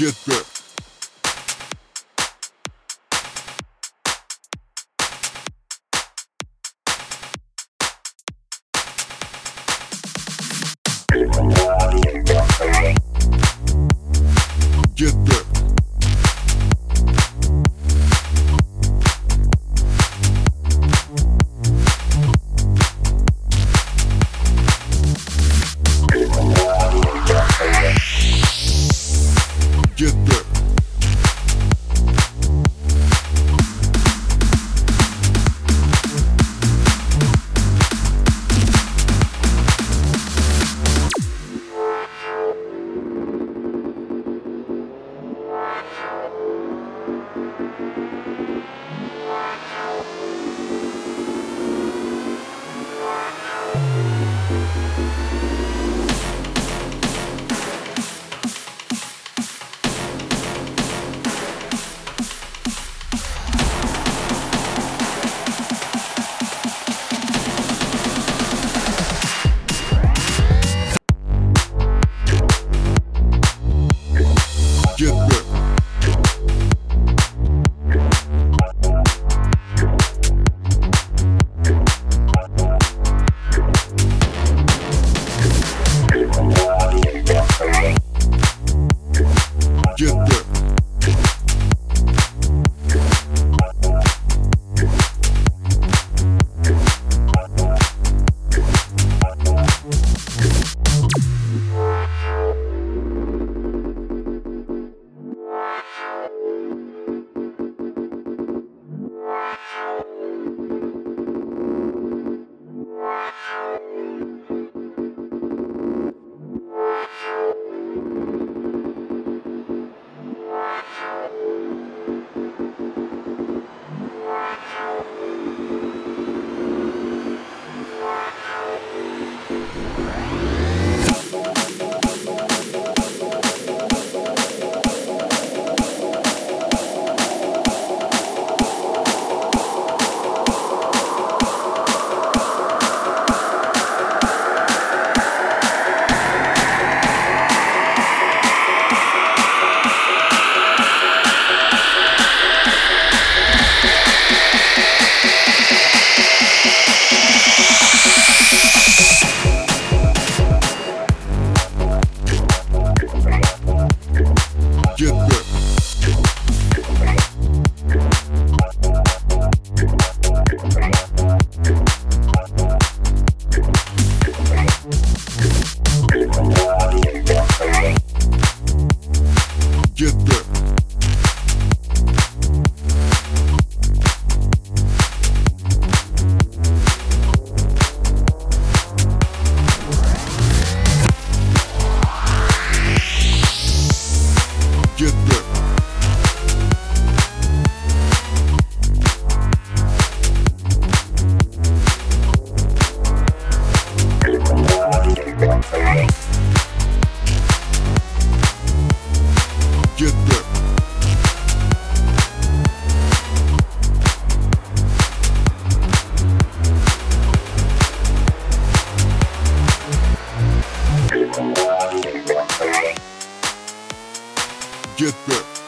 get that. Europe. get back.